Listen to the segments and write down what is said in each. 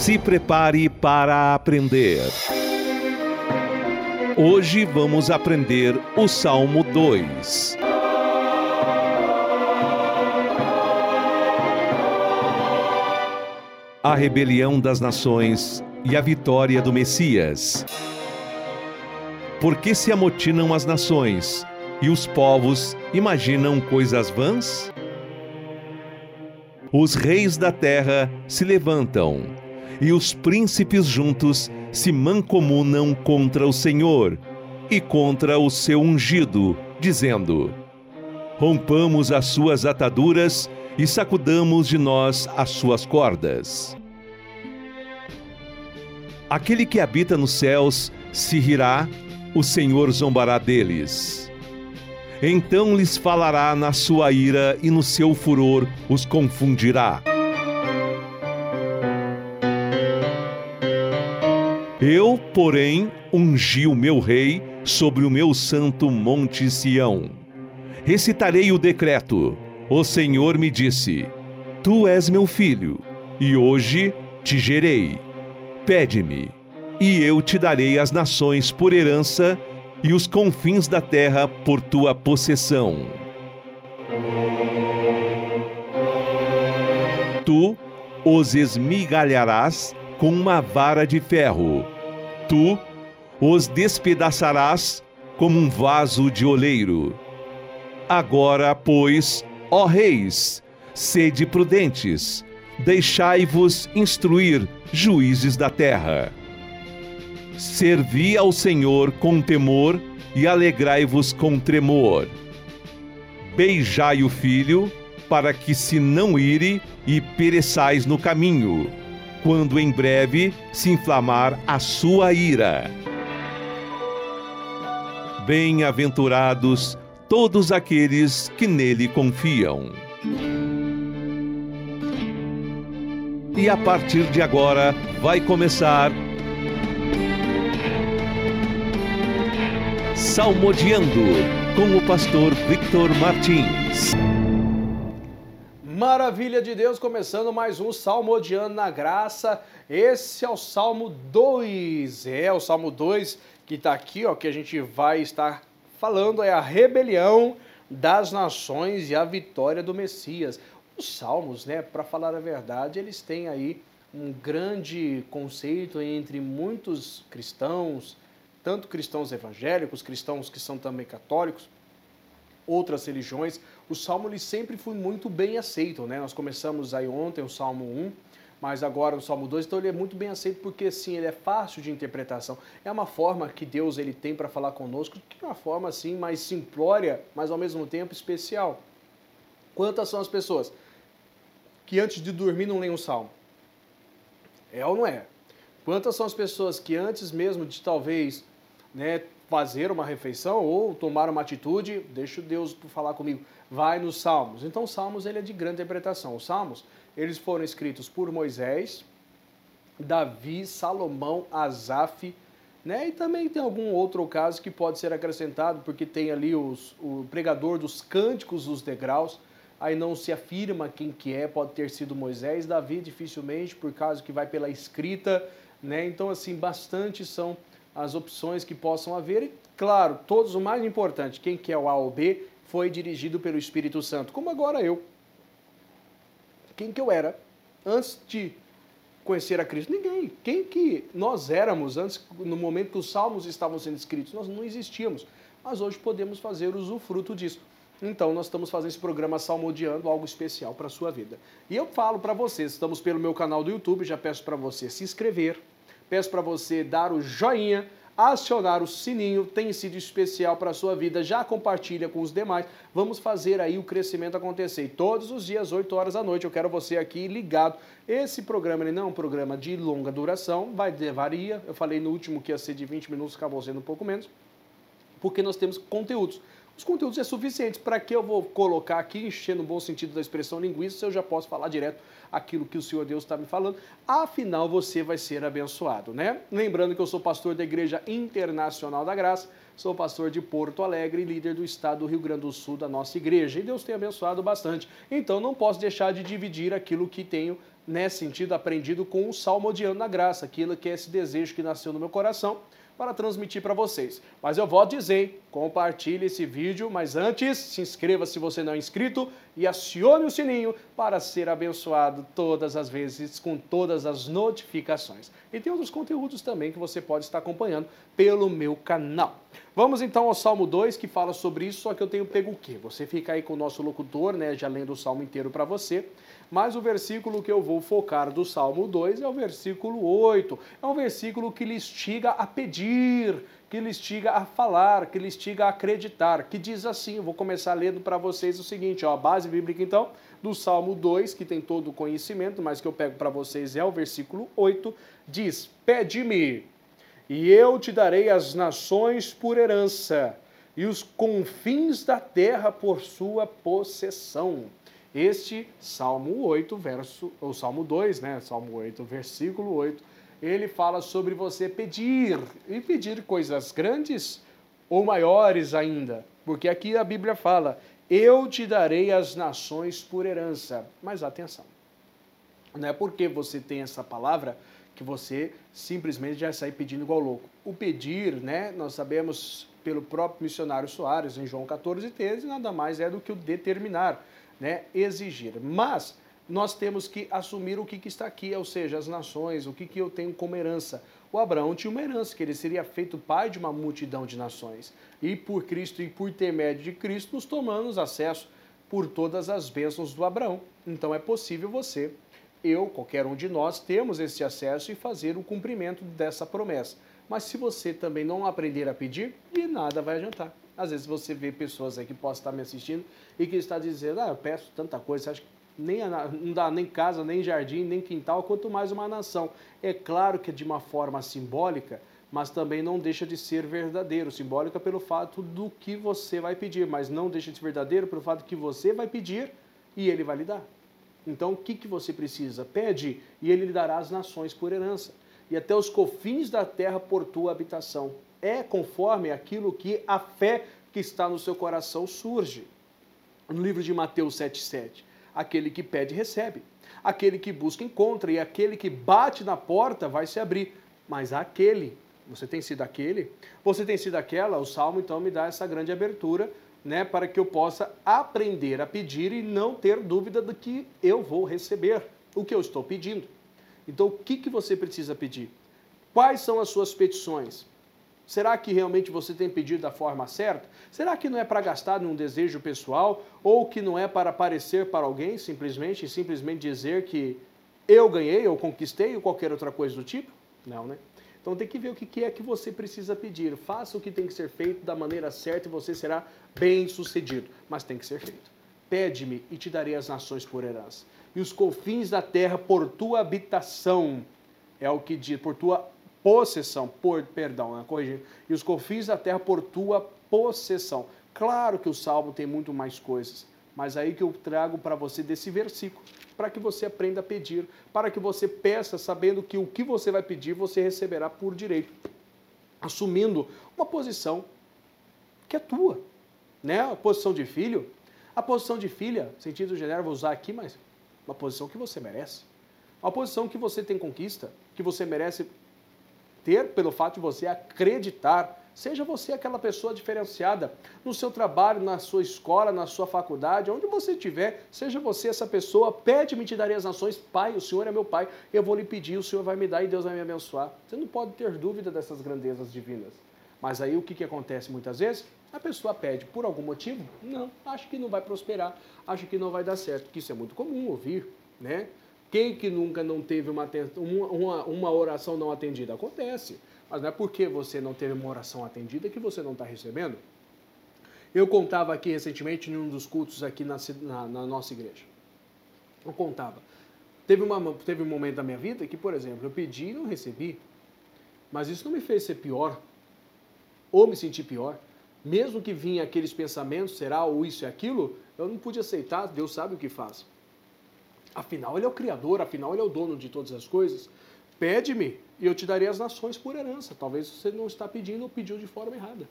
Se prepare para aprender. Hoje vamos aprender o Salmo 2. A rebelião das nações e a vitória do Messias. Por que se amotinam as nações e os povos imaginam coisas vãs? Os reis da terra se levantam e os príncipes juntos se mancomunam contra o Senhor e contra o seu ungido, dizendo: Rompamos as suas ataduras e sacudamos de nós as suas cordas. Aquele que habita nos céus se rirá, o Senhor zombará deles. Então lhes falará na sua ira e no seu furor os confundirá. Eu, porém, ungi o meu rei sobre o meu santo monte Sião. Recitarei o decreto. O Senhor me disse: Tu és meu filho, e hoje te gerei. Pede-me, e eu te darei as nações por herança e os confins da terra por tua possessão. Tu os esmigalharás com uma vara de ferro. Tu os despedaçarás como um vaso de oleiro. Agora, pois, ó reis, sede prudentes, deixai-vos instruir, juízes da terra. Servi ao Senhor com temor e alegrai-vos com tremor. Beijai o filho, para que se não ire e pereçais no caminho quando em breve se inflamar a sua ira. Bem-aventurados todos aqueles que nele confiam. E a partir de agora vai começar Salmodiando com o pastor Victor Martins. Maravilha de Deus, começando mais um Salmodiano na Graça. Esse é o Salmo 2. É o Salmo 2 que está aqui, ó, que a gente vai estar falando é a rebelião das nações e a vitória do Messias. Os salmos, né, para falar a verdade, eles têm aí um grande conceito entre muitos cristãos, tanto cristãos evangélicos, cristãos que são também católicos, outras religiões, o Salmo ele sempre foi muito bem aceito, né? Nós começamos aí ontem o Salmo 1, mas agora o Salmo 2, então ele é muito bem aceito porque sim, ele é fácil de interpretação. É uma forma que Deus ele tem para falar conosco, que é uma forma assim mais simplória, mas ao mesmo tempo especial. Quantas são as pessoas que antes de dormir não leem um salmo? É ou não é? Quantas são as pessoas que antes mesmo de talvez né, fazer uma refeição ou tomar uma atitude, deixa Deus falar comigo, vai nos Salmos. Então, Salmos ele é de grande interpretação. Os Salmos, eles foram escritos por Moisés, Davi, Salomão, Asaf, né? E também tem algum outro caso que pode ser acrescentado, porque tem ali os, o pregador dos cânticos dos degraus, aí não se afirma quem que é, pode ter sido Moisés, Davi dificilmente, por causa que vai pela escrita, né? Então, assim, bastante são as opções que possam haver. E, claro, todos o mais importante, quem quer o A ou B, foi dirigido pelo Espírito Santo, como agora eu. Quem que eu era antes de conhecer a Cristo? Ninguém. Quem que nós éramos antes, no momento que os salmos estavam sendo escritos? Nós não existíamos. Mas hoje podemos fazer usufruto disso. Então, nós estamos fazendo esse programa Salmodiando, algo especial para a sua vida. E eu falo para vocês, estamos pelo meu canal do YouTube, já peço para você se inscrever, Peço para você dar o joinha, acionar o sininho, tem sido especial para a sua vida. Já compartilha com os demais. Vamos fazer aí o crescimento acontecer. E todos os dias, 8 horas da noite, eu quero você aqui ligado. Esse programa ele não é um programa de longa duração, vai varia. Eu falei no último que ia ser de 20 minutos, acabou sendo um pouco menos, porque nós temos conteúdos. Os conteúdos é suficientes. Para que eu vou colocar aqui, encher no bom sentido da expressão linguística, eu já posso falar direto aquilo que o Senhor Deus está me falando, afinal você vai ser abençoado, né? Lembrando que eu sou pastor da Igreja Internacional da Graça, sou pastor de Porto Alegre e líder do estado do Rio Grande do Sul da nossa igreja. E Deus tem abençoado bastante. Então não posso deixar de dividir aquilo que tenho nesse sentido, aprendido com o Salmodiano na Graça, aquilo que é esse desejo que nasceu no meu coração para transmitir para vocês. Mas eu vou dizer, compartilhe esse vídeo, mas antes, se inscreva se você não é inscrito e acione o sininho para ser abençoado todas as vezes com todas as notificações. E tem outros conteúdos também que você pode estar acompanhando pelo meu canal. Vamos então ao Salmo 2, que fala sobre isso, só que eu tenho pego o quê? Você fica aí com o nosso locutor, né, já lendo o Salmo inteiro para você. Mas o versículo que eu vou focar do Salmo 2 é o versículo 8. É um versículo que lhe instiga a pedir, que lhe instiga a falar, que lhe instiga a acreditar, que diz assim, vou começar lendo para vocês o seguinte, ó, a base bíblica então, do Salmo 2, que tem todo o conhecimento, mas que eu pego para vocês é o versículo 8, diz, pede-me, e eu te darei as nações por herança, e os confins da terra por sua possessão. Este Salmo 8, verso, ou Salmo 2, né? Salmo 8, versículo 8, ele fala sobre você pedir, e pedir coisas grandes ou maiores ainda, porque aqui a Bíblia fala: Eu te darei as nações por herança. Mas atenção, não é porque você tem essa palavra que você simplesmente já sai pedindo igual louco. O pedir, né, nós sabemos pelo próprio missionário Soares, em João 14, 13, nada mais é do que o determinar né, exigir. Mas nós temos que assumir o que, que está aqui, ou seja, as nações, o que, que eu tenho como herança. O Abraão tinha uma herança, que ele seria feito pai de uma multidão de nações. E por Cristo e por intermédio de Cristo, nos tomamos acesso por todas as bênçãos do Abraão. Então é possível você, eu, qualquer um de nós, termos esse acesso e fazer o cumprimento dessa promessa. Mas se você também não aprender a pedir, de nada vai adiantar. Às vezes você vê pessoas aí que possam estar me assistindo e que está dizendo, ah, eu peço tanta coisa, acha que nem, não dá nem casa, nem jardim, nem quintal, quanto mais uma nação. É claro que é de uma forma simbólica, mas também não deixa de ser verdadeiro. Simbólica pelo fato do que você vai pedir, mas não deixa de ser verdadeiro pelo fato que você vai pedir e ele vai lhe dar. Então, o que, que você precisa? Pede e ele lhe dará as nações por herança, e até os cofins da terra por tua habitação é conforme aquilo que a fé que está no seu coração surge. No livro de Mateus 7,7, aquele que pede, recebe. Aquele que busca, encontra. E aquele que bate na porta vai se abrir. Mas aquele, você tem sido aquele? Você tem sido aquela? O Salmo então me dá essa grande abertura, né, para que eu possa aprender a pedir e não ter dúvida do que eu vou receber, o que eu estou pedindo. Então, o que, que você precisa pedir? Quais são as suas petições? Será que realmente você tem pedido da forma certa? Será que não é para gastar num desejo pessoal ou que não é para aparecer para alguém simplesmente e simplesmente dizer que eu ganhei ou conquistei ou qualquer outra coisa do tipo? Não, né? Então tem que ver o que é que você precisa pedir. Faça o que tem que ser feito da maneira certa e você será bem sucedido. Mas tem que ser feito. Pede-me e te darei as nações por herança. E os confins da terra por tua habitação. É o que diz, por tua possessão, por, perdão, né, corrigir, e os confins da terra por tua possessão. Claro que o Salmo tem muito mais coisas, mas aí que eu trago para você desse versículo, para que você aprenda a pedir, para que você peça sabendo que o que você vai pedir você receberá por direito, assumindo uma posição que é tua, né? A posição de filho, a posição de filha, sentido geral vou usar aqui, mas uma posição que você merece. Uma posição que você tem conquista, que você merece ter pelo fato de você acreditar. Seja você aquela pessoa diferenciada no seu trabalho, na sua escola, na sua faculdade, onde você estiver, seja você essa pessoa, pede-me te darei as nações, Pai, o Senhor é meu Pai, eu vou lhe pedir, o Senhor vai me dar e Deus vai me abençoar. Você não pode ter dúvida dessas grandezas divinas. Mas aí o que, que acontece muitas vezes? A pessoa pede por algum motivo? Não, acho que não vai prosperar, acho que não vai dar certo, que isso é muito comum ouvir, né? Quem que nunca não teve uma, uma, uma oração não atendida? Acontece. Mas não é porque você não teve uma oração atendida que você não está recebendo. Eu contava aqui recentemente em um dos cultos aqui na, na, na nossa igreja. Eu contava. Teve, uma, teve um momento da minha vida que, por exemplo, eu pedi e não recebi. Mas isso não me fez ser pior ou me sentir pior. Mesmo que vinha aqueles pensamentos, será ou isso e aquilo, eu não pude aceitar, Deus sabe o que faz. Afinal, ele é o Criador, afinal, ele é o dono de todas as coisas. Pede-me e eu te darei as nações por herança. Talvez você não está pedindo ou pediu de forma errada.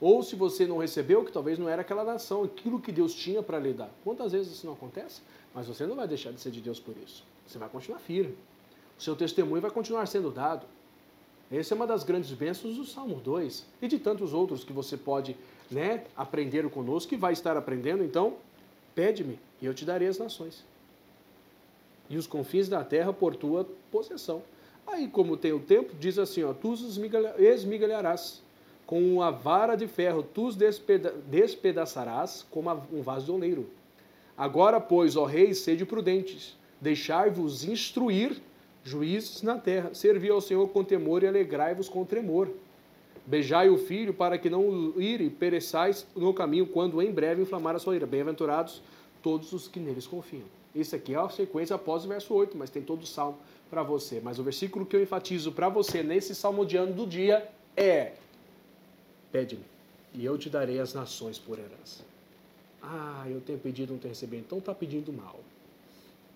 ou se você não recebeu, que talvez não era aquela nação, aquilo que Deus tinha para lhe dar. Quantas vezes isso não acontece? Mas você não vai deixar de ser de Deus por isso. Você vai continuar firme. O seu testemunho vai continuar sendo dado. Essa é uma das grandes bênçãos do Salmo 2 e de tantos outros que você pode né, aprender conosco e vai estar aprendendo. Então, pede-me e eu te darei as nações e os confins da terra por tua possessão. Aí, como tem o tempo, diz assim: ó, tu os esmigalharás com a vara de ferro, tu os despeda despedaçarás como um vaso de oleiro. Agora, pois, ó reis, sede prudentes, deixai-vos instruir juízes na terra, servi ao Senhor com temor e alegrai-vos com tremor. Beijai o filho para que não ire e pereçais no caminho, quando em breve inflamar a sua ira. Bem-aventurados todos os que neles confiam. Isso aqui é a sequência após o verso 8, mas tem todo o salmo para você. Mas o versículo que eu enfatizo para você nesse salmo de ano do dia é: Pede-me, e eu te darei as nações por herança. Ah, eu tenho pedido, não tenho recebido. Então está pedindo mal.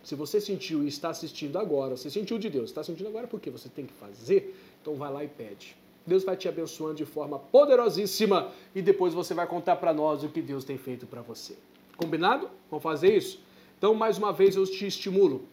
Se você sentiu e está assistindo agora, você sentiu de Deus, está sentindo agora porque você tem que fazer, então vai lá e pede. Deus vai te abençoando de forma poderosíssima e depois você vai contar para nós o que Deus tem feito para você. Combinado? Vamos fazer isso? Então, mais uma vez, eu te estimulo.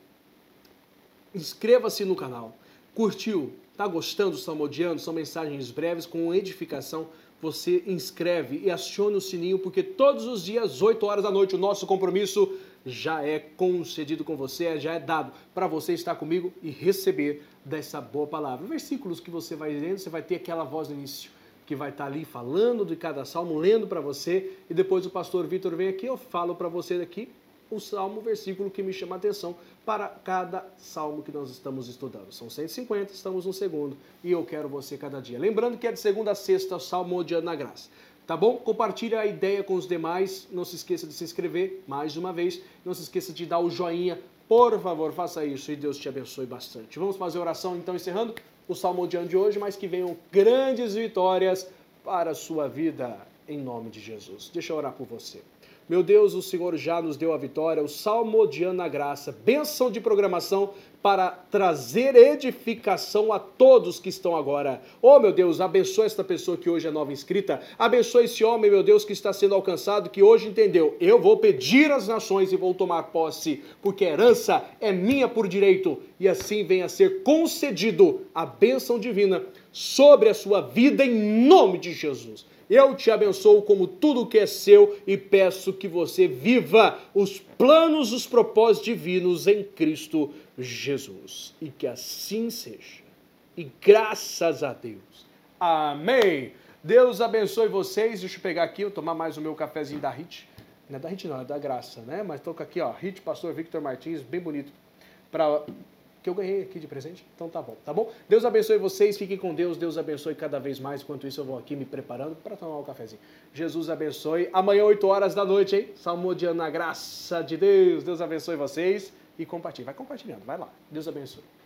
Inscreva-se no canal. Curtiu? Está gostando do Salmodiano? São mensagens breves com edificação. Você inscreve e acione o sininho, porque todos os dias, 8 horas da noite, o nosso compromisso já é concedido com você, já é dado para você estar comigo e receber dessa boa palavra. Versículos que você vai lendo, você vai ter aquela voz no início que vai estar ali falando de cada salmo, lendo para você, e depois o pastor Vitor vem aqui, eu falo para você daqui o salmo, o versículo que me chama a atenção para cada salmo que nós estamos estudando. São 150, estamos no segundo, e eu quero você cada dia. Lembrando que é de segunda a sexta, o salmo de Ana Graça. Tá bom? Compartilhe a ideia com os demais. Não se esqueça de se inscrever mais uma vez. Não se esqueça de dar o joinha. Por favor, faça isso e Deus te abençoe bastante. Vamos fazer oração então, encerrando o salmo de hoje, mas que venham grandes vitórias para a sua vida, em nome de Jesus. Deixa eu orar por você. Meu Deus, o Senhor já nos deu a vitória, o Salmo de Ana Graça, bênção de programação para trazer edificação a todos que estão agora. Oh, meu Deus, abençoe esta pessoa que hoje é nova inscrita, abençoe esse homem, meu Deus, que está sendo alcançado, que hoje entendeu, eu vou pedir às nações e vou tomar posse, porque a herança é minha por direito, e assim venha a ser concedido a bênção divina sobre a sua vida em nome de Jesus. Eu te abençoo como tudo que é seu e peço que você viva os planos, os propósitos divinos em Cristo Jesus. E que assim seja. E graças a Deus. Amém. Deus abençoe vocês. Deixa eu pegar aqui, eu tomar mais o meu cafezinho da HIT. Não é da HIT não, é da graça, né? Mas estou aqui, ó, HIT Pastor Victor Martins, bem bonito. Para que eu ganhei aqui de presente. Então tá bom, tá bom? Deus abençoe vocês, fiquem com Deus, Deus abençoe cada vez mais. Enquanto isso, eu vou aqui me preparando para tomar um cafezinho. Jesus abençoe. Amanhã, 8 horas da noite, hein? Salmodiano na graça de Deus. Deus abençoe vocês e compartilhe. Vai compartilhando, vai lá. Deus abençoe.